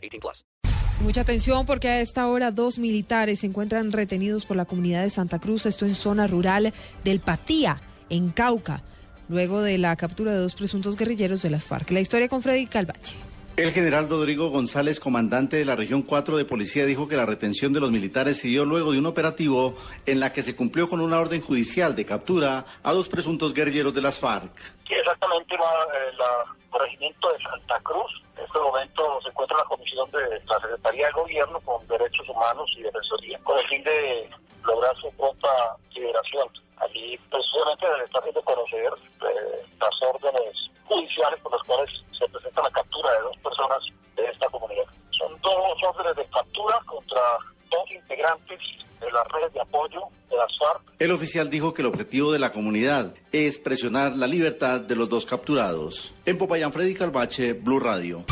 18 plus. Mucha atención porque a esta hora dos militares se encuentran retenidos por la comunidad de Santa Cruz, esto en zona rural del Patía, en Cauca, luego de la captura de dos presuntos guerrilleros de las FARC. La historia con Freddy Calvache. El general Rodrigo González, comandante de la región 4 de policía, dijo que la retención de los militares se dio luego de un operativo en la que se cumplió con una orden judicial de captura a dos presuntos guerrilleros de las FARC. Sí, exactamente, la, eh, regimiento de Santa Cruz. En este momento se encuentra la comisión de la Secretaría de Gobierno con Derechos Humanos y Defensoría, con el fin de lograr su pronta liberación. Allí precisamente se está haciendo conocer eh, las órdenes judiciales por las cuales se presenta la captura de dos personas de esta comunidad. Son dos órdenes de captura contra dos integrantes de las redes de apoyo de las FARC. El oficial dijo que el objetivo de la comunidad es presionar la libertad de los dos capturados. En Popayán, Freddy Calvache, Blue Radio.